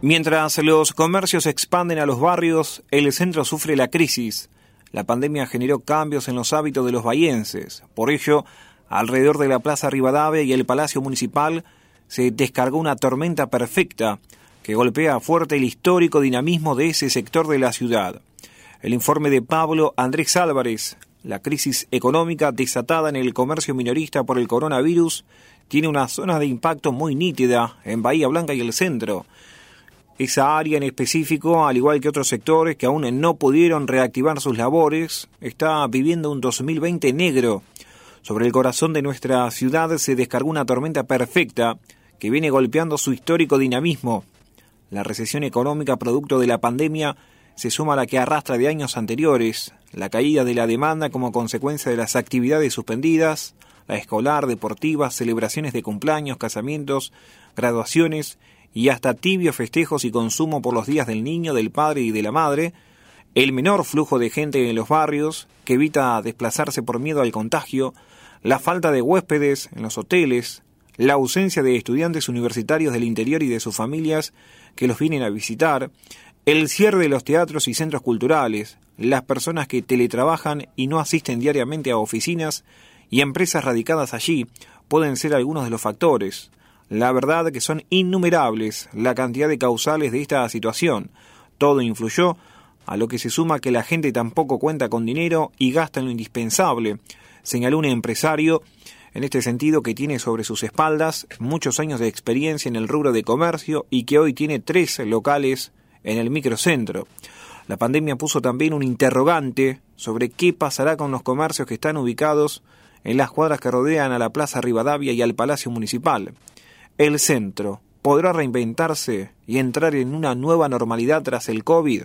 Mientras los comercios expanden a los barrios, el centro sufre la crisis. La pandemia generó cambios en los hábitos de los bahienses. Por ello, alrededor de la Plaza Rivadavia y el Palacio Municipal se descargó una tormenta perfecta que golpea fuerte el histórico dinamismo de ese sector de la ciudad. El informe de Pablo Andrés Álvarez, la crisis económica desatada en el comercio minorista por el coronavirus, tiene una zona de impacto muy nítida en Bahía Blanca y el centro. Esa área en específico, al igual que otros sectores que aún no pudieron reactivar sus labores, está viviendo un 2020 negro. Sobre el corazón de nuestra ciudad se descargó una tormenta perfecta que viene golpeando su histórico dinamismo. La recesión económica producto de la pandemia se suma a la que arrastra de años anteriores, la caída de la demanda como consecuencia de las actividades suspendidas, la escolar, deportiva, celebraciones de cumpleaños, casamientos, graduaciones y hasta tibios festejos y consumo por los días del niño, del padre y de la madre, el menor flujo de gente en los barrios, que evita desplazarse por miedo al contagio, la falta de huéspedes en los hoteles, la ausencia de estudiantes universitarios del interior y de sus familias que los vienen a visitar, el cierre de los teatros y centros culturales, las personas que teletrabajan y no asisten diariamente a oficinas y empresas radicadas allí pueden ser algunos de los factores. La verdad que son innumerables la cantidad de causales de esta situación. Todo influyó, a lo que se suma que la gente tampoco cuenta con dinero y gasta en lo indispensable, señaló un empresario en este sentido que tiene sobre sus espaldas muchos años de experiencia en el rubro de comercio y que hoy tiene tres locales en el microcentro. La pandemia puso también un interrogante sobre qué pasará con los comercios que están ubicados en las cuadras que rodean a la Plaza Rivadavia y al Palacio Municipal el centro podrá reinventarse y entrar en una nueva normalidad tras el COVID?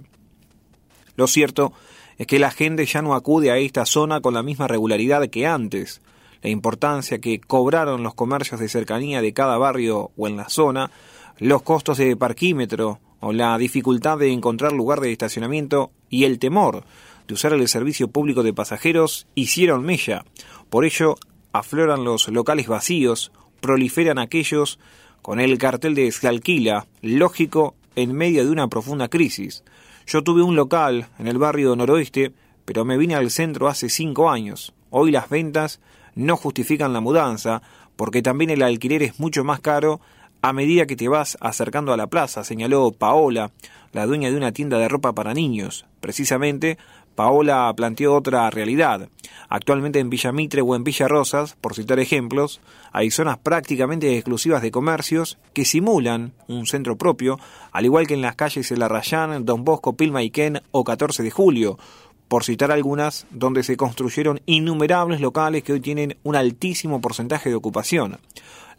Lo cierto es que la gente ya no acude a esta zona con la misma regularidad que antes. La importancia que cobraron los comercios de cercanía de cada barrio o en la zona, los costos de parquímetro o la dificultad de encontrar lugar de estacionamiento y el temor de usar el servicio público de pasajeros hicieron mella. Por ello, afloran los locales vacíos proliferan aquellos con el cartel de se alquila, lógico en medio de una profunda crisis. Yo tuve un local en el barrio noroeste, pero me vine al centro hace cinco años. Hoy las ventas no justifican la mudanza, porque también el alquiler es mucho más caro a medida que te vas acercando a la plaza, señaló Paola, la dueña de una tienda de ropa para niños. Precisamente Paola planteó otra realidad. Actualmente en Villa Mitre o en Villa Rosas, por citar ejemplos, hay zonas prácticamente exclusivas de comercios que simulan un centro propio, al igual que en las calles El Arrayán, Don Bosco, Pilma y Ken o 14 de Julio, por citar algunas, donde se construyeron innumerables locales que hoy tienen un altísimo porcentaje de ocupación.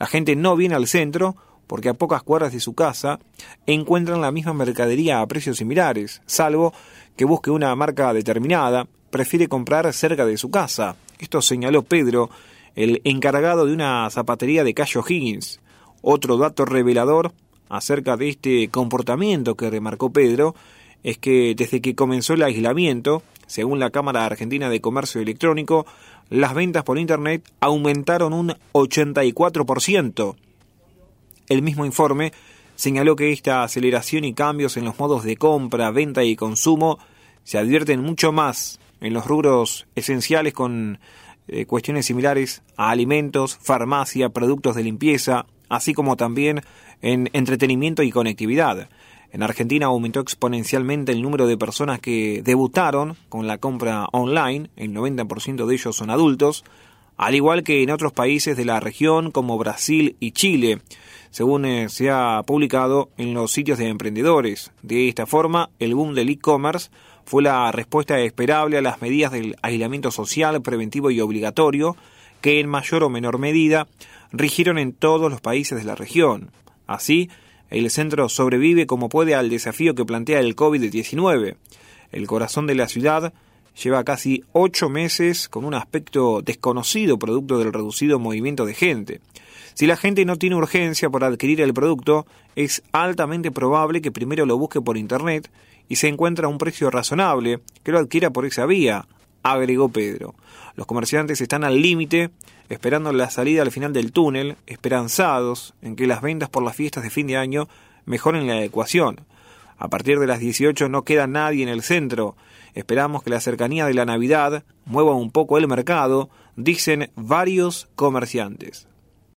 La gente no viene al centro porque a pocas cuadras de su casa encuentran la misma mercadería a precios similares, salvo que busque una marca determinada, prefiere comprar cerca de su casa. Esto señaló Pedro, el encargado de una zapatería de Cayo Higgins. Otro dato revelador acerca de este comportamiento que remarcó Pedro es que desde que comenzó el aislamiento, según la Cámara Argentina de Comercio Electrónico, las ventas por Internet aumentaron un 84%. El mismo informe señaló que esta aceleración y cambios en los modos de compra, venta y consumo se advierten mucho más en los rubros esenciales con eh, cuestiones similares a alimentos, farmacia, productos de limpieza, así como también en entretenimiento y conectividad. En Argentina aumentó exponencialmente el número de personas que debutaron con la compra online, el 90% de ellos son adultos, al igual que en otros países de la región como Brasil y Chile según eh, se ha publicado en los sitios de emprendedores. De esta forma, el boom del e-commerce fue la respuesta esperable a las medidas del aislamiento social preventivo y obligatorio que en mayor o menor medida rigieron en todos los países de la región. Así, el centro sobrevive como puede al desafío que plantea el COVID-19. El corazón de la ciudad lleva casi ocho meses con un aspecto desconocido producto del reducido movimiento de gente. Si la gente no tiene urgencia por adquirir el producto, es altamente probable que primero lo busque por Internet y se encuentra a un precio razonable, que lo adquiera por esa vía, agregó Pedro. Los comerciantes están al límite, esperando la salida al final del túnel, esperanzados en que las ventas por las fiestas de fin de año mejoren la ecuación. A partir de las 18 no queda nadie en el centro. Esperamos que la cercanía de la Navidad mueva un poco el mercado, dicen varios comerciantes.